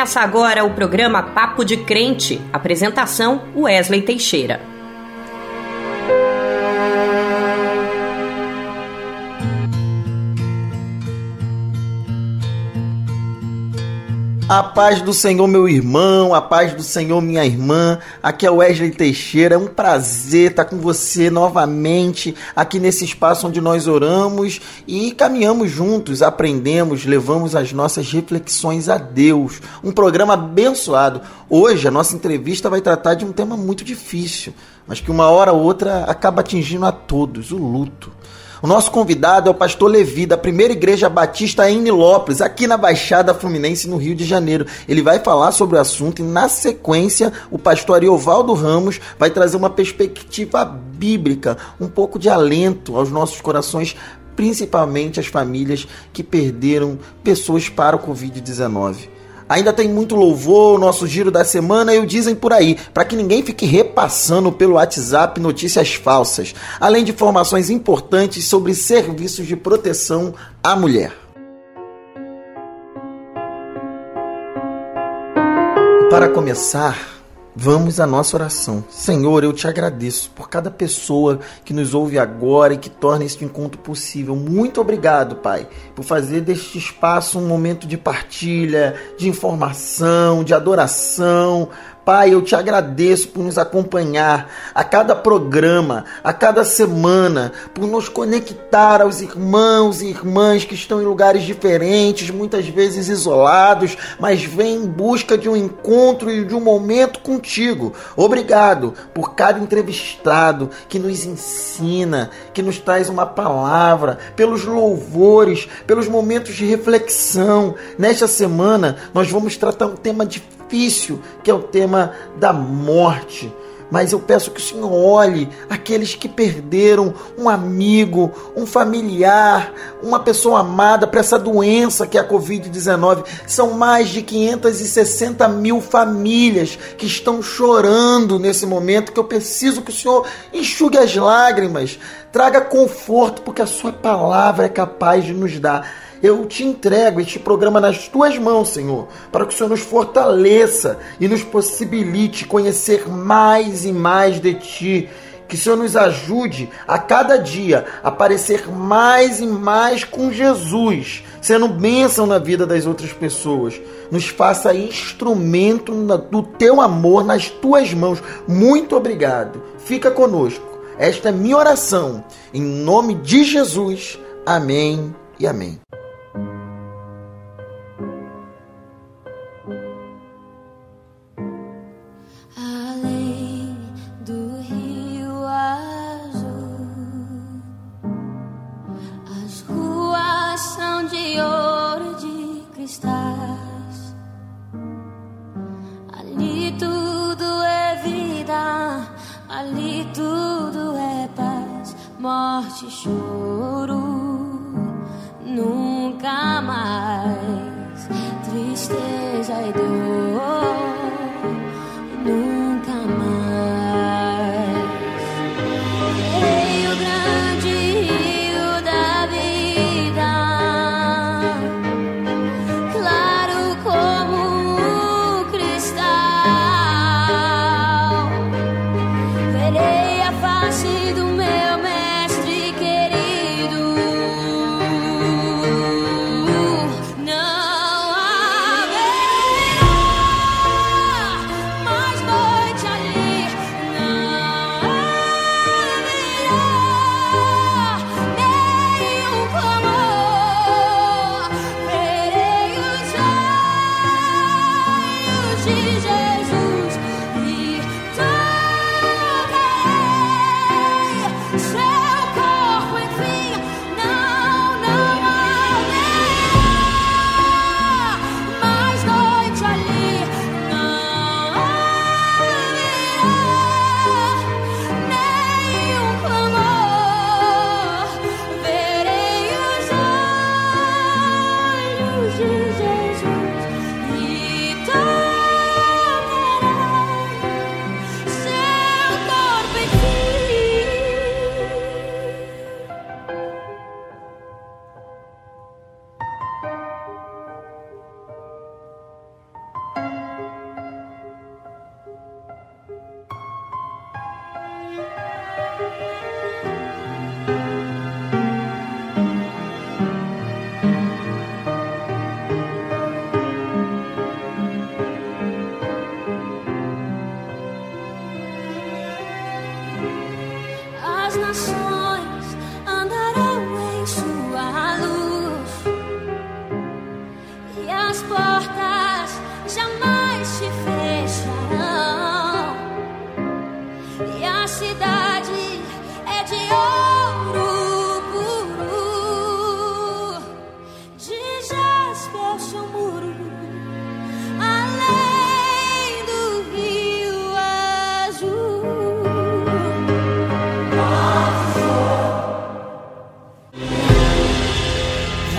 Começa agora o programa Papo de Crente. Apresentação: Wesley Teixeira. A paz do Senhor, meu irmão, a paz do Senhor, minha irmã. Aqui é Wesley Teixeira. É um prazer estar com você novamente aqui nesse espaço onde nós oramos e caminhamos juntos, aprendemos, levamos as nossas reflexões a Deus. Um programa abençoado. Hoje a nossa entrevista vai tratar de um tema muito difícil, mas que uma hora ou outra acaba atingindo a todos: o luto. O nosso convidado é o pastor Levi, da primeira igreja batista em Nilópolis, aqui na Baixada Fluminense, no Rio de Janeiro. Ele vai falar sobre o assunto e, na sequência, o pastor Ariovaldo Ramos vai trazer uma perspectiva bíblica, um pouco de alento aos nossos corações, principalmente as famílias que perderam pessoas para o Covid-19. Ainda tem muito louvor, nosso giro da semana e o dizem por aí, para que ninguém fique repassando pelo WhatsApp notícias falsas, além de informações importantes sobre serviços de proteção à mulher. Para começar, Vamos à nossa oração. Senhor, eu te agradeço por cada pessoa que nos ouve agora e que torna este encontro possível. Muito obrigado, Pai, por fazer deste espaço um momento de partilha, de informação, de adoração, Pai, eu te agradeço por nos acompanhar a cada programa, a cada semana, por nos conectar aos irmãos e irmãs que estão em lugares diferentes, muitas vezes isolados, mas vêm em busca de um encontro e de um momento contigo. Obrigado por cada entrevistado que nos ensina, que nos traz uma palavra, pelos louvores, pelos momentos de reflexão. Nesta semana, nós vamos tratar um tema difícil que é o tema da morte. Mas eu peço que o Senhor olhe aqueles que perderam um amigo, um familiar, uma pessoa amada para essa doença que é a Covid-19. São mais de 560 mil famílias que estão chorando nesse momento. Que eu preciso que o Senhor enxugue as lágrimas, traga conforto, porque a Sua palavra é capaz de nos dar eu te entrego este programa nas tuas mãos, Senhor, para que o Senhor nos fortaleça e nos possibilite conhecer mais e mais de ti. Que o Senhor nos ajude a cada dia a parecer mais e mais com Jesus, sendo bênção na vida das outras pessoas. Nos faça instrumento do teu amor nas tuas mãos. Muito obrigado. Fica conosco. Esta é minha oração. Em nome de Jesus. Amém e amém.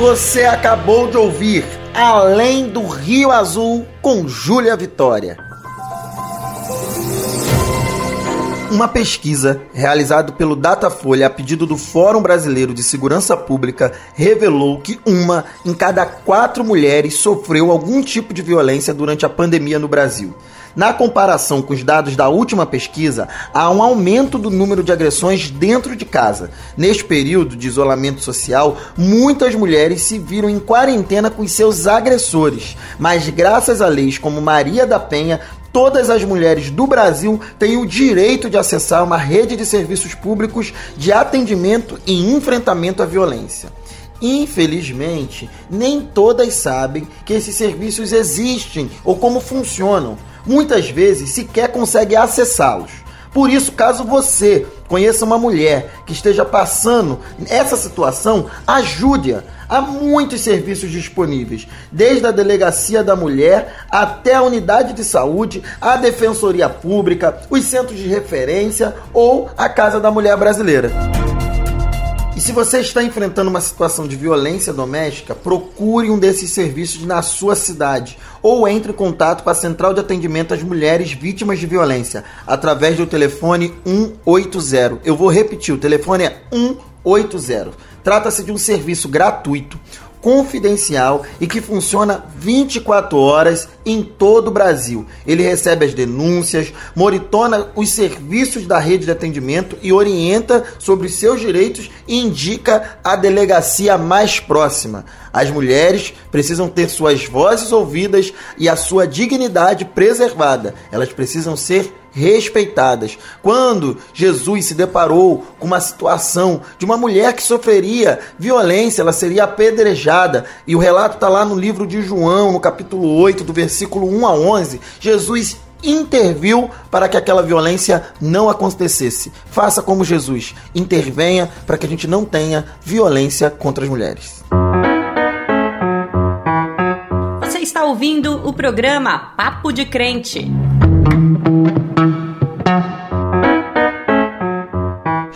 Você acabou de ouvir Além do Rio Azul com Júlia Vitória. Uma pesquisa realizada pelo Datafolha a pedido do Fórum Brasileiro de Segurança Pública revelou que uma em cada quatro mulheres sofreu algum tipo de violência durante a pandemia no Brasil. Na comparação com os dados da última pesquisa, há um aumento do número de agressões dentro de casa. Neste período de isolamento social, muitas mulheres se viram em quarentena com seus agressores, mas graças a leis como Maria da Penha, todas as mulheres do Brasil têm o direito de acessar uma rede de serviços públicos de atendimento e enfrentamento à violência. Infelizmente, nem todas sabem que esses serviços existem ou como funcionam. Muitas vezes sequer consegue acessá-los. Por isso, caso você conheça uma mulher que esteja passando essa situação, ajude-a. Há muitos serviços disponíveis, desde a delegacia da mulher até a unidade de saúde, a defensoria pública, os centros de referência ou a Casa da Mulher Brasileira. E se você está enfrentando uma situação de violência doméstica, procure um desses serviços na sua cidade ou entre em contato com a Central de Atendimento às Mulheres Vítimas de Violência através do telefone 180. Eu vou repetir, o telefone é 180. Trata-se de um serviço gratuito confidencial e que funciona 24 horas em todo o Brasil. Ele recebe as denúncias, monitora os serviços da rede de atendimento e orienta sobre seus direitos e indica a delegacia mais próxima. As mulheres precisam ter suas vozes ouvidas e a sua dignidade preservada. Elas precisam ser respeitadas. Quando Jesus se deparou com uma situação de uma mulher que sofreria violência, ela seria apedrejada, e o relato está lá no livro de João, no capítulo 8, do versículo 1 a 11. Jesus interviu para que aquela violência não acontecesse. Faça como Jesus, intervenha para que a gente não tenha violência contra as mulheres. Você está ouvindo o programa Papo de Crente.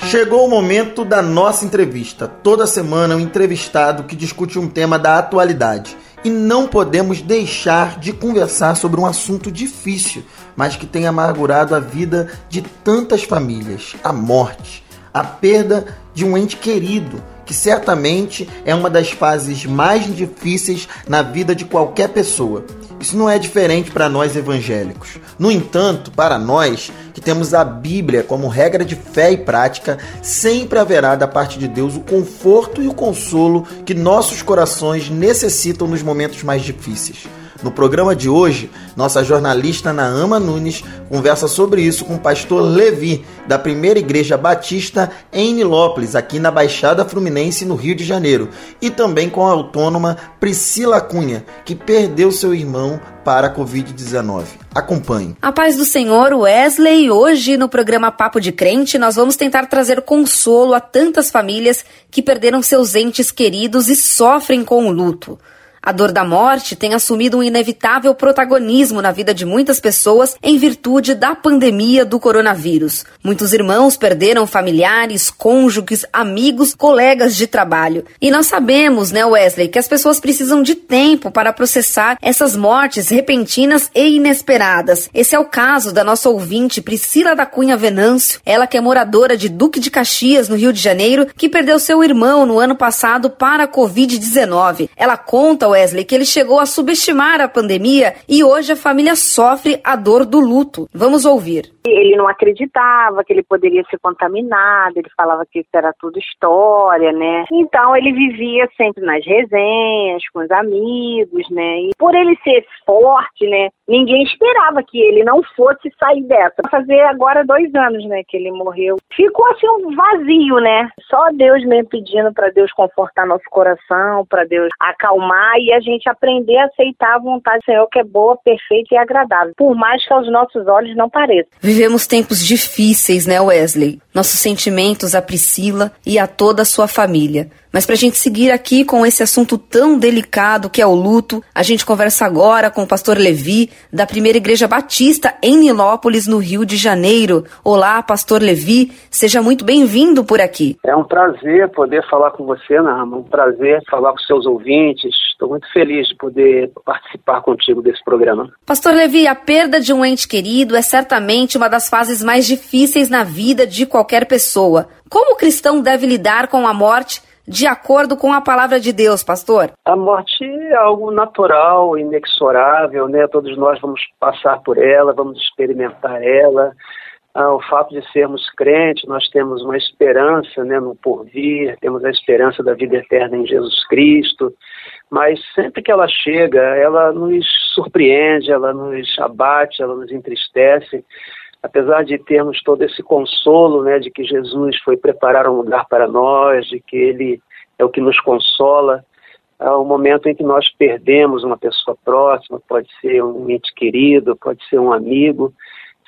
Chegou o momento da nossa entrevista. Toda semana um entrevistado que discute um tema da atualidade. E não podemos deixar de conversar sobre um assunto difícil, mas que tem amargurado a vida de tantas famílias: a morte, a perda de um ente querido, que certamente é uma das fases mais difíceis na vida de qualquer pessoa. Isso não é diferente para nós evangélicos. No entanto, para nós que temos a Bíblia como regra de fé e prática, sempre haverá da parte de Deus o conforto e o consolo que nossos corações necessitam nos momentos mais difíceis. No programa de hoje, nossa jornalista Naama Nunes conversa sobre isso com o pastor Levi, da Primeira Igreja Batista em Nilópolis, aqui na Baixada Fluminense, no Rio de Janeiro, e também com a autônoma Priscila Cunha, que perdeu seu irmão para a Covid-19. Acompanhe. A paz do Senhor, Wesley. Hoje, no programa Papo de Crente, nós vamos tentar trazer consolo a tantas famílias que perderam seus entes queridos e sofrem com o luto. A dor da morte tem assumido um inevitável protagonismo na vida de muitas pessoas em virtude da pandemia do coronavírus. Muitos irmãos perderam familiares, cônjuges, amigos, colegas de trabalho. E nós sabemos, né, Wesley, que as pessoas precisam de tempo para processar essas mortes repentinas e inesperadas. Esse é o caso da nossa ouvinte Priscila da Cunha Venâncio, ela que é moradora de Duque de Caxias, no Rio de Janeiro, que perdeu seu irmão no ano passado para a Covid-19. Ela conta, Wesley, que ele chegou a subestimar a pandemia e hoje a família sofre a dor do luto. Vamos ouvir. Ele não acreditava que ele poderia ser contaminado, ele falava que isso era tudo história, né? Então ele vivia sempre nas resenhas, com os amigos, né? E por ele ser forte, né? Ninguém esperava que ele não fosse sair dessa. Fazer agora dois anos, né? Que ele morreu. Ficou assim um vazio, né? Só Deus mesmo pedindo para Deus confortar nosso coração, para Deus acalmar e a gente aprender a aceitar a vontade do Senhor que é boa, perfeita e agradável, por mais que aos nossos olhos não pareça. Vivemos tempos difíceis, né, Wesley? Nossos sentimentos a Priscila e a toda a sua família. Mas para a gente seguir aqui com esse assunto tão delicado que é o luto, a gente conversa agora com o pastor Levi, da Primeira Igreja Batista em Nilópolis, no Rio de Janeiro. Olá, pastor Levi, seja muito bem-vindo por aqui. É um prazer poder falar com você, Narma, um prazer falar com seus ouvintes. Estou muito feliz de poder participar contigo desse programa. Pastor Levi, a perda de um ente querido é certamente uma das fases mais difíceis na vida de qualquer pessoa. Como o cristão deve lidar com a morte de acordo com a palavra de Deus, pastor? A morte é algo natural, inexorável, né? Todos nós vamos passar por ela, vamos experimentar ela. Ah, o fato de sermos crentes, nós temos uma esperança né, no porvir, temos a esperança da vida eterna em Jesus Cristo, mas sempre que ela chega, ela nos surpreende, ela nos abate, ela nos entristece, apesar de termos todo esse consolo, né, de que Jesus foi preparar um lugar para nós, de que Ele é o que nos consola, há um momento em que nós perdemos uma pessoa próxima, pode ser um ente querido, pode ser um amigo,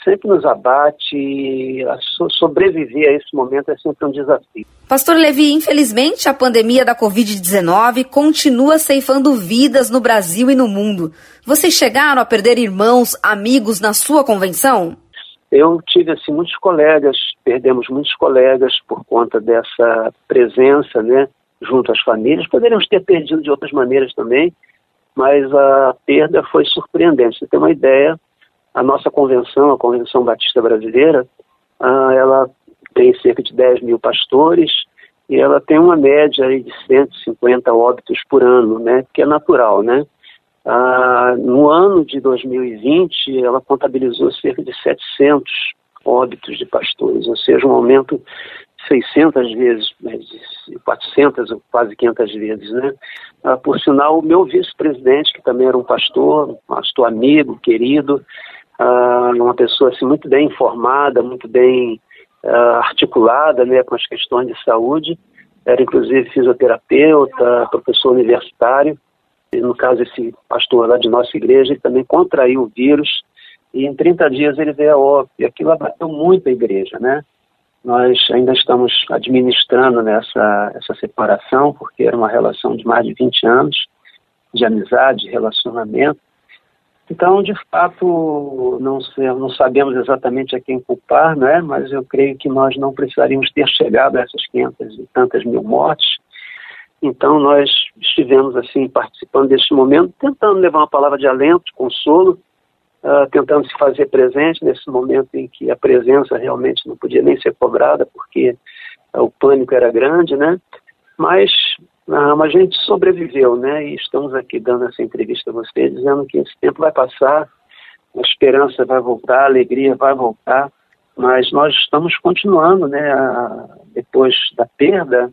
sempre nos abate e sobreviver a esse momento é sempre um desafio. Pastor Levi, infelizmente a pandemia da Covid-19 continua ceifando vidas no Brasil e no mundo. Vocês chegaram a perder irmãos, amigos na sua convenção? Eu tive assim muitos colegas, perdemos muitos colegas por conta dessa presença, né, junto às famílias. Poderíamos ter perdido de outras maneiras também, mas a perda foi surpreendente. Você tem uma ideia, a nossa convenção, a Convenção Batista Brasileira, ah, ela tem cerca de 10 mil pastores e ela tem uma média de 150 óbitos por ano, né, que é natural, né? Ah, no ano de 2020, ela contabilizou cerca de 700 óbitos de pastores, ou seja, um aumento de 600 vezes, 400 ou quase 500 vezes, né? Ah, por sinal, o meu vice-presidente, que também era um pastor, pastor amigo, querido, ah, uma pessoa assim muito bem informada, muito bem ah, articulada, né, com as questões de saúde, era inclusive fisioterapeuta, professor universitário, no caso esse pastor lá de nossa igreja, ele também contraiu o vírus e em 30 dias ele veio a óbito. E aquilo abateu muito a igreja, né? Nós ainda estamos administrando nessa essa separação, porque era uma relação de mais de 20 anos de amizade, de relacionamento. Então, de fato, não, não sabemos exatamente a quem culpar, né? mas eu creio que nós não precisaríamos ter chegado a essas 500 e tantas mil mortes, então nós estivemos assim participando deste momento, tentando levar uma palavra de alento, de consolo, uh, tentando se fazer presente nesse momento em que a presença realmente não podia nem ser cobrada porque uh, o pânico era grande, né? Mas uh, a gente sobreviveu, né? E estamos aqui dando essa entrevista a você, dizendo que esse tempo vai passar, a esperança vai voltar, a alegria vai voltar, mas nós estamos continuando, né? A, depois da perda,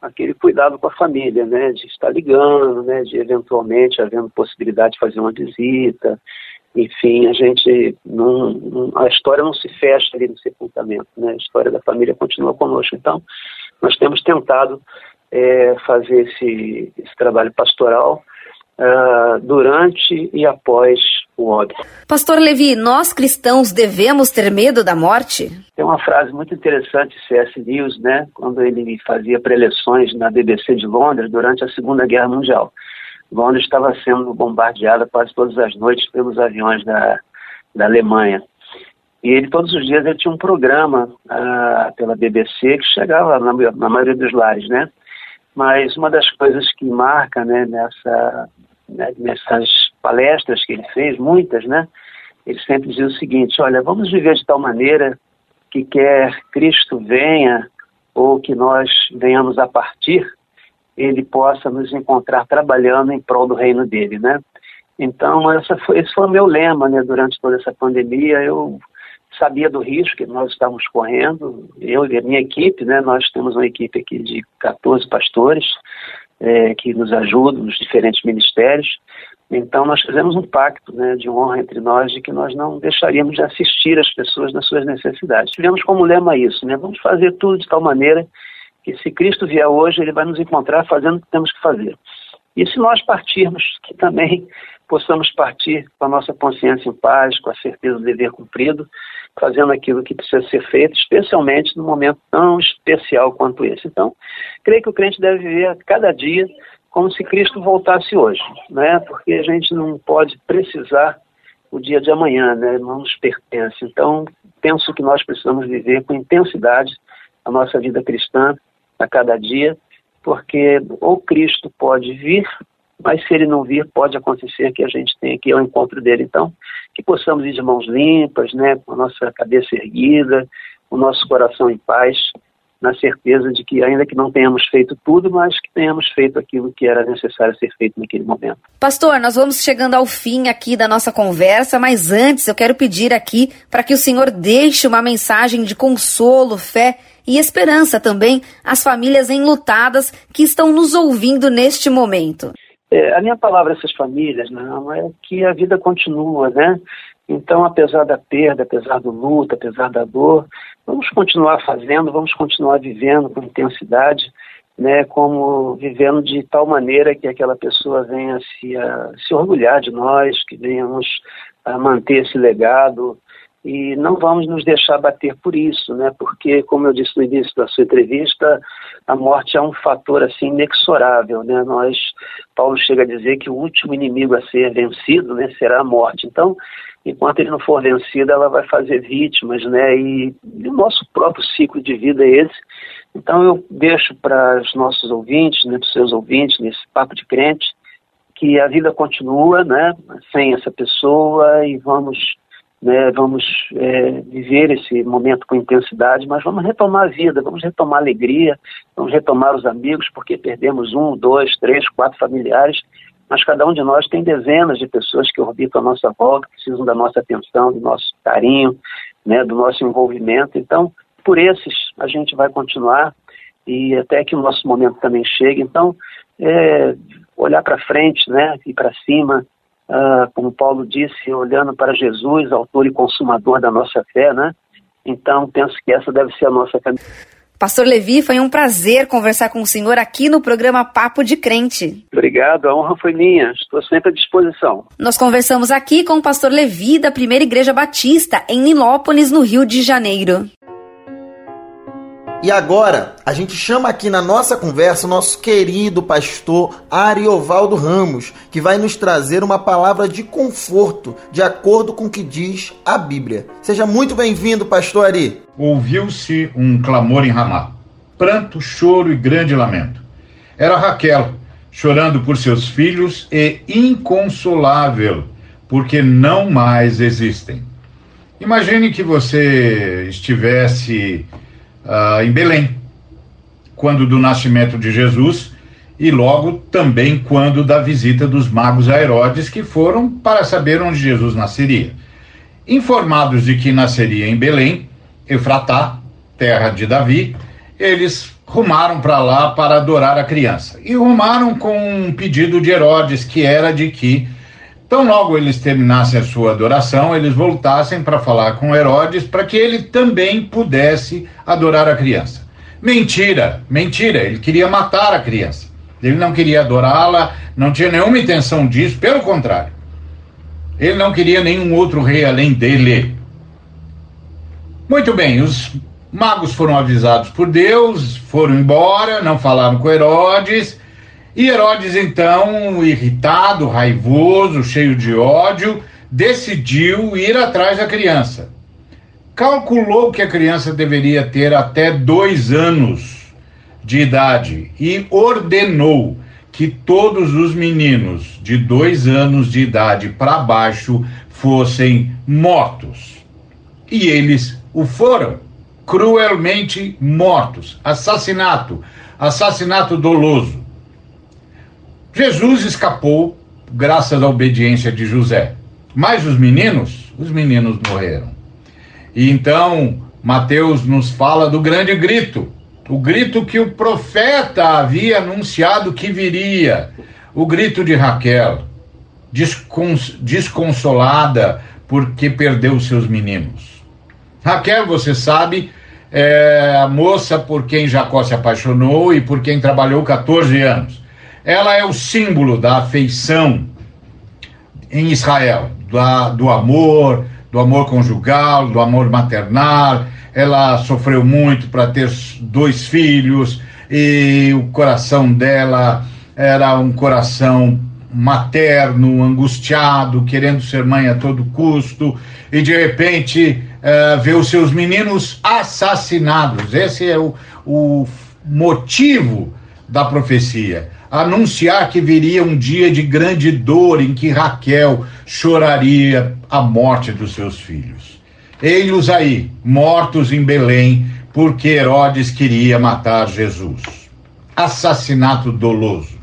aquele cuidado com a família, né, de estar ligando, né, de eventualmente havendo possibilidade de fazer uma visita, enfim, a gente não, a história não se fecha ali no sepultamento, né, a história da família continua conosco. Então, nós temos tentado é, fazer esse, esse trabalho pastoral uh, durante e após o óbito. Pastor Levi, nós cristãos devemos ter medo da morte? Tem uma frase muito interessante de C.S. Lewis, né, quando ele fazia preleções na BBC de Londres durante a Segunda Guerra Mundial. Londres estava sendo bombardeada quase todas as noites pelos aviões da, da Alemanha. E ele, todos os dias, ele tinha um programa uh, pela BBC que chegava na, na maioria dos lares, né? Mas uma das coisas que marca né, nessa, né, nessas palestras que ele fez, muitas, né? Ele sempre dizia o seguinte: olha, vamos viver de tal maneira que quer Cristo venha ou que nós venhamos a partir, ele possa nos encontrar trabalhando em prol do reino dele, né? Então, foi, esse foi o meu lema, né? Durante toda essa pandemia, eu sabia do risco que nós estávamos correndo, eu e a minha equipe, né? Nós temos uma equipe aqui de 14 pastores, é, que nos ajudam nos diferentes ministérios. Então, nós fizemos um pacto né, de honra entre nós de que nós não deixaríamos de assistir as pessoas nas suas necessidades. Tivemos como lema isso, né? Vamos fazer tudo de tal maneira que se Cristo vier hoje, ele vai nos encontrar fazendo o que temos que fazer. E se nós partirmos, que também possamos partir com a nossa consciência em paz, com a certeza do dever cumprido, fazendo aquilo que precisa ser feito, especialmente num momento tão especial quanto esse. Então, creio que o crente deve viver cada dia como se Cristo voltasse hoje, né? Porque a gente não pode precisar o dia de amanhã, né? Não nos pertence. Então, penso que nós precisamos viver com intensidade a nossa vida cristã a cada dia, porque ou Cristo pode vir, mas se ele não vir, pode acontecer que a gente tenha que ir ao encontro dele. Então, que possamos ir de mãos limpas, né, com a nossa cabeça erguida, o nosso coração em paz, na certeza de que, ainda que não tenhamos feito tudo, mas que tenhamos feito aquilo que era necessário ser feito naquele momento. Pastor, nós vamos chegando ao fim aqui da nossa conversa, mas antes eu quero pedir aqui para que o senhor deixe uma mensagem de consolo, fé e esperança também às famílias enlutadas que estão nos ouvindo neste momento. É, a minha palavra a essas famílias não é que a vida continua, né? Então, apesar da perda, apesar do luto, apesar da dor, vamos continuar fazendo, vamos continuar vivendo com intensidade, né, como vivendo de tal maneira que aquela pessoa venha se, a, se orgulhar de nós, que venhamos a manter esse legado e não vamos nos deixar bater por isso, né, porque, como eu disse no início da sua entrevista, a morte é um fator assim inexorável, né, nós, Paulo chega a dizer que o último inimigo a ser vencido, né, será a morte, então enquanto ele não for vencido, ela vai fazer vítimas, né? E, e o nosso próprio ciclo de vida é esse. Então eu deixo para os nossos ouvintes, né, para os seus ouvintes, nesse papo de crente, que a vida continua, né? Sem essa pessoa e vamos, né? Vamos é, viver esse momento com intensidade, mas vamos retomar a vida, vamos retomar a alegria, vamos retomar os amigos, porque perdemos um, dois, três, quatro familiares mas cada um de nós tem dezenas de pessoas que orbitam a nossa volta, precisam da nossa atenção, do nosso carinho, né, do nosso envolvimento. Então, por esses a gente vai continuar e até que o nosso momento também chegue. Então, é, olhar para frente, né, e para cima, uh, como Paulo disse, olhando para Jesus, autor e consumador da nossa fé, né? Então, penso que essa deve ser a nossa caminhada. Pastor Levi, foi um prazer conversar com o senhor aqui no programa Papo de Crente. Obrigado, a honra foi minha. Estou sempre à disposição. Nós conversamos aqui com o pastor Levi da Primeira Igreja Batista, em Nilópolis, no Rio de Janeiro. E agora, a gente chama aqui na nossa conversa o nosso querido pastor Ariovaldo Ramos, que vai nos trazer uma palavra de conforto, de acordo com o que diz a Bíblia. Seja muito bem-vindo, pastor Ari. Ouviu-se um clamor em Ramá, pranto, choro e grande lamento. Era Raquel, chorando por seus filhos e inconsolável, porque não mais existem. Imagine que você estivesse uh, em Belém, quando do nascimento de Jesus e logo também quando da visita dos magos a Herodes, que foram para saber onde Jesus nasceria. Informados de que nasceria em Belém, Efratá, terra de Davi, eles rumaram para lá para adorar a criança. E rumaram com um pedido de Herodes, que era de que, tão logo eles terminassem a sua adoração, eles voltassem para falar com Herodes, para que ele também pudesse adorar a criança. Mentira, mentira, ele queria matar a criança. Ele não queria adorá-la, não tinha nenhuma intenção disso, pelo contrário. Ele não queria nenhum outro rei além dele. Muito bem, os magos foram avisados por Deus, foram embora, não falaram com Herodes. E Herodes, então, irritado, raivoso, cheio de ódio, decidiu ir atrás da criança. Calculou que a criança deveria ter até dois anos de idade e ordenou que todos os meninos de dois anos de idade para baixo fossem mortos. E eles o foram cruelmente mortos. Assassinato, assassinato doloso. Jesus escapou graças à obediência de José. Mas os meninos, os meninos morreram. E então Mateus nos fala do grande grito, o grito que o profeta havia anunciado que viria, o grito de Raquel, descons desconsolada porque perdeu seus meninos. Raquel, você sabe, é a moça por quem Jacó se apaixonou e por quem trabalhou 14 anos. Ela é o símbolo da afeição em Israel, da, do amor, do amor conjugal, do amor maternal. Ela sofreu muito para ter dois filhos e o coração dela era um coração materno, angustiado, querendo ser mãe a todo custo, e de repente uh, vê os seus meninos assassinados. Esse é o, o motivo da profecia. Anunciar que viria um dia de grande dor em que Raquel choraria a morte dos seus filhos. Ei-los aí, mortos em Belém, porque Herodes queria matar Jesus. Assassinato doloso.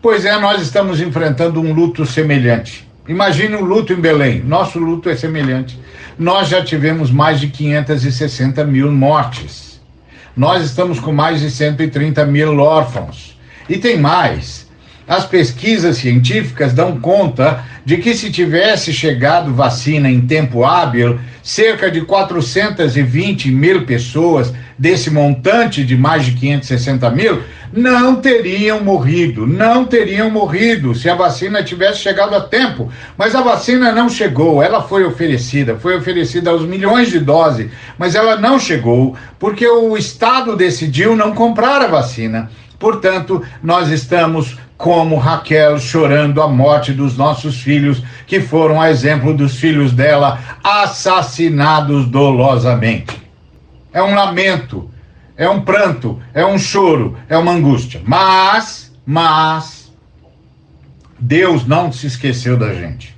Pois é, nós estamos enfrentando um luto semelhante. Imagine o luto em Belém. Nosso luto é semelhante. Nós já tivemos mais de 560 mil mortes. Nós estamos com mais de 130 mil órfãos. E tem mais. As pesquisas científicas dão conta de que se tivesse chegado vacina em tempo hábil, cerca de 420 mil pessoas desse montante de mais de 560 mil não teriam morrido, não teriam morrido se a vacina tivesse chegado a tempo. Mas a vacina não chegou, ela foi oferecida, foi oferecida aos milhões de doses, mas ela não chegou porque o Estado decidiu não comprar a vacina. Portanto, nós estamos como Raquel chorando a morte dos nossos filhos, que foram a exemplo dos filhos dela, assassinados dolosamente. É um lamento, é um pranto, é um choro, é uma angústia. Mas, mas, Deus não se esqueceu da gente.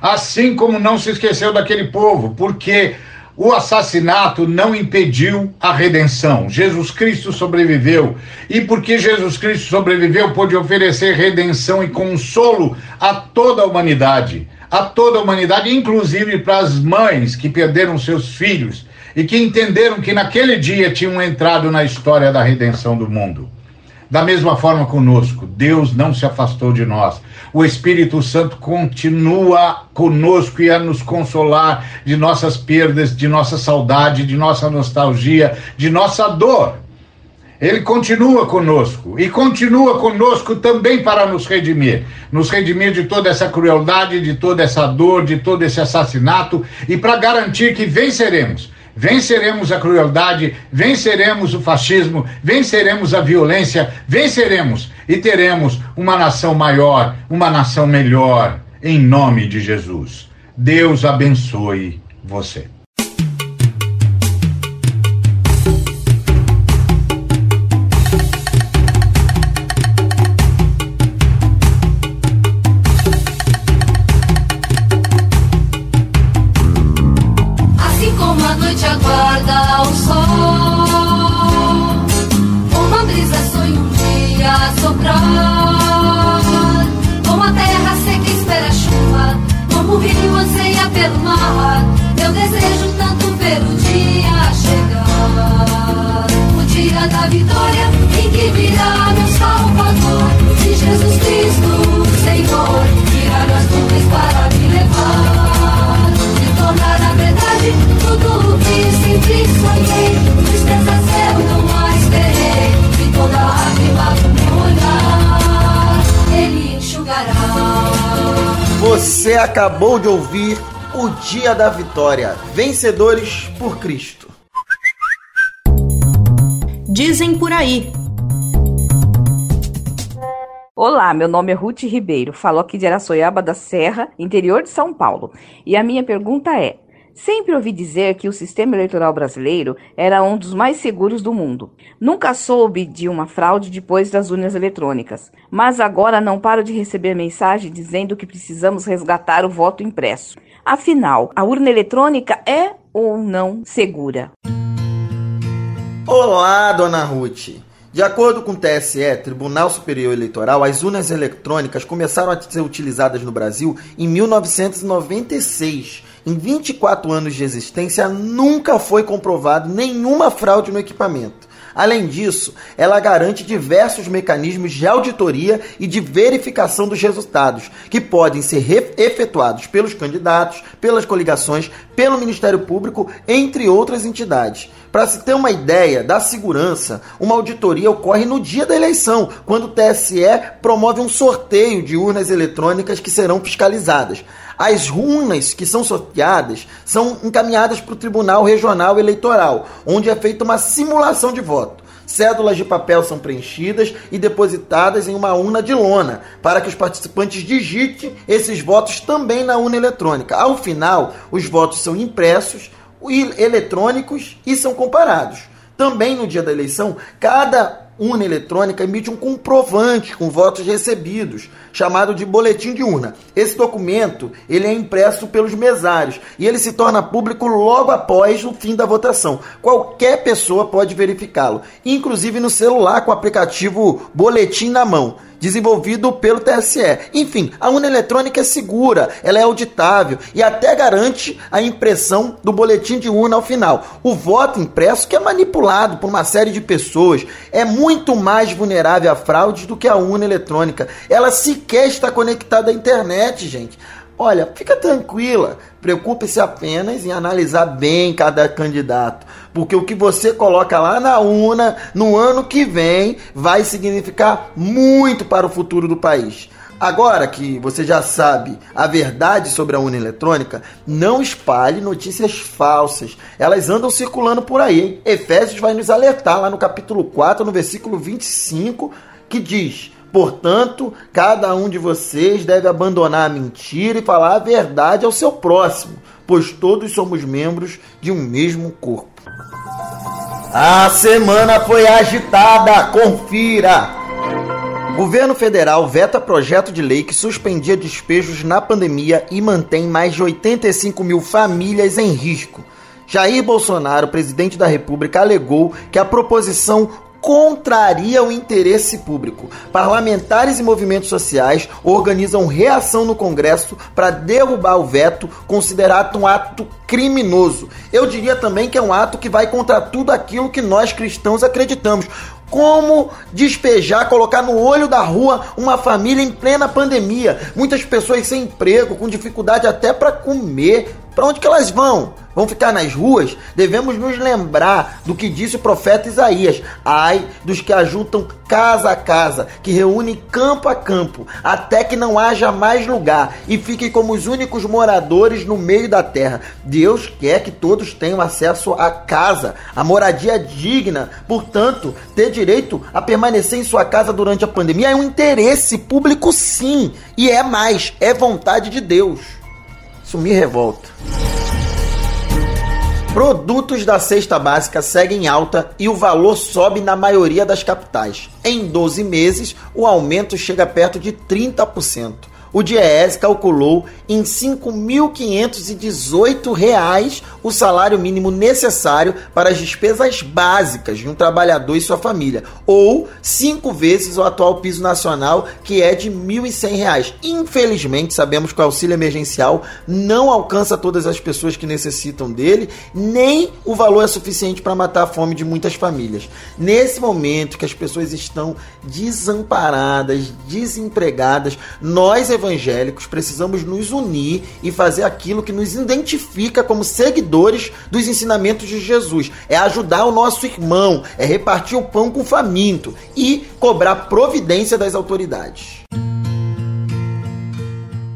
Assim como não se esqueceu daquele povo, porque o assassinato não impediu a redenção. Jesus Cristo sobreviveu. E porque Jesus Cristo sobreviveu, pôde oferecer redenção e consolo a toda a humanidade. A toda a humanidade, inclusive para as mães que perderam seus filhos e que entenderam que naquele dia tinham entrado na história da redenção do mundo. Da mesma forma conosco, Deus não se afastou de nós. O Espírito Santo continua conosco e a nos consolar de nossas perdas, de nossa saudade, de nossa nostalgia, de nossa dor. Ele continua conosco e continua conosco também para nos redimir nos redimir de toda essa crueldade, de toda essa dor, de todo esse assassinato e para garantir que venceremos venceremos a crueldade, venceremos o fascismo, venceremos a violência, venceremos e teremos uma nação maior, uma nação melhor, em nome de Jesus. Deus abençoe você. Acabou de ouvir o Dia da Vitória Vencedores por Cristo. Dizem por aí. Olá, meu nome é Ruth Ribeiro, falo aqui de Araçoiaba da Serra, interior de São Paulo. E a minha pergunta é: Sempre ouvi dizer que o sistema eleitoral brasileiro era um dos mais seguros do mundo. Nunca soube de uma fraude depois das urnas eletrônicas, mas agora não paro de receber mensagem dizendo que precisamos resgatar o voto impresso. Afinal, a urna eletrônica é ou não segura? Olá, dona Ruth. De acordo com o TSE, Tribunal Superior Eleitoral, as urnas eletrônicas começaram a ser utilizadas no Brasil em 1996 em 24 anos de existência, nunca foi comprovado nenhuma fraude no equipamento. Além disso, ela garante diversos mecanismos de auditoria e de verificação dos resultados, que podem ser efetuados pelos candidatos, pelas coligações, pelo Ministério Público, entre outras entidades. Para se ter uma ideia da segurança, uma auditoria ocorre no dia da eleição, quando o TSE promove um sorteio de urnas eletrônicas que serão fiscalizadas. As urnas que são sorteadas são encaminhadas para o Tribunal Regional Eleitoral, onde é feita uma simulação de voto. Cédulas de papel são preenchidas e depositadas em uma urna de lona, para que os participantes digitem esses votos também na urna eletrônica. Ao final, os votos são impressos, eletrônicos e são comparados. Também no dia da eleição, cada urna eletrônica emite um comprovante com votos recebidos, chamado de boletim de urna. Esse documento ele é impresso pelos mesários e ele se torna público logo após o fim da votação. Qualquer pessoa pode verificá-lo, inclusive no celular com o aplicativo Boletim na mão desenvolvido pelo TSE. Enfim, a urna eletrônica é segura, ela é auditável e até garante a impressão do boletim de urna ao final. O voto impresso, que é manipulado por uma série de pessoas, é muito mais vulnerável a fraudes do que a urna eletrônica. Ela sequer está conectada à internet, gente. Olha, fica tranquila, preocupe-se apenas em analisar bem cada candidato, porque o que você coloca lá na urna no ano que vem vai significar muito para o futuro do país. Agora que você já sabe a verdade sobre a urna eletrônica, não espalhe notícias falsas. Elas andam circulando por aí. Efésios vai nos alertar lá no capítulo 4, no versículo 25, que diz: Portanto, cada um de vocês deve abandonar a mentira e falar a verdade ao seu próximo, pois todos somos membros de um mesmo corpo. A semana foi agitada, confira! Governo federal veta projeto de lei que suspendia despejos na pandemia e mantém mais de 85 mil famílias em risco. Jair Bolsonaro, presidente da República, alegou que a proposição contraria o interesse público. Parlamentares e movimentos sociais organizam reação no Congresso para derrubar o veto, considerado um ato criminoso. Eu diria também que é um ato que vai contra tudo aquilo que nós cristãos acreditamos. Como despejar, colocar no olho da rua uma família em plena pandemia, muitas pessoas sem emprego, com dificuldade até para comer. Para onde que elas vão? Vão ficar nas ruas, devemos nos lembrar do que disse o profeta Isaías: Ai dos que ajuntam casa a casa, que reúnem campo a campo, até que não haja mais lugar e fiquem como os únicos moradores no meio da terra. Deus quer que todos tenham acesso à casa, a moradia digna, portanto, ter direito a permanecer em sua casa durante a pandemia é um interesse público, sim, e é mais, é vontade de Deus. Isso me revolta. Produtos da cesta básica seguem alta e o valor sobe na maioria das capitais. Em 12 meses, o aumento chega perto de 30% o DIEESE calculou em R$ 5.518 o salário mínimo necessário para as despesas básicas de um trabalhador e sua família, ou cinco vezes o atual piso nacional, que é de R$ 1.100. Infelizmente, sabemos que o auxílio emergencial não alcança todas as pessoas que necessitam dele, nem o valor é suficiente para matar a fome de muitas famílias. Nesse momento que as pessoas estão desamparadas, desempregadas, nós evangélicos precisamos nos unir e fazer aquilo que nos identifica como seguidores dos ensinamentos de Jesus. É ajudar o nosso irmão, é repartir o pão com o faminto e cobrar providência das autoridades.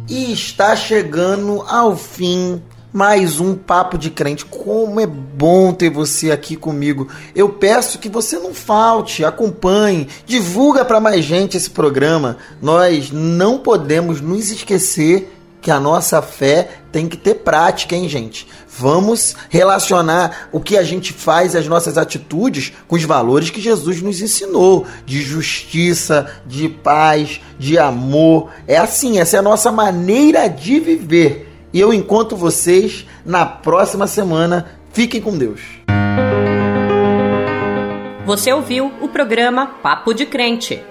E está chegando ao fim mais um papo de crente. Como é bom ter você aqui comigo. Eu peço que você não falte, acompanhe, divulga para mais gente esse programa. Nós não podemos nos esquecer que a nossa fé tem que ter prática, hein, gente? Vamos relacionar o que a gente faz, as nossas atitudes, com os valores que Jesus nos ensinou de justiça, de paz, de amor. É assim, essa é a nossa maneira de viver. E eu encontro vocês na próxima semana. Fiquem com Deus. Você ouviu o programa Papo de Crente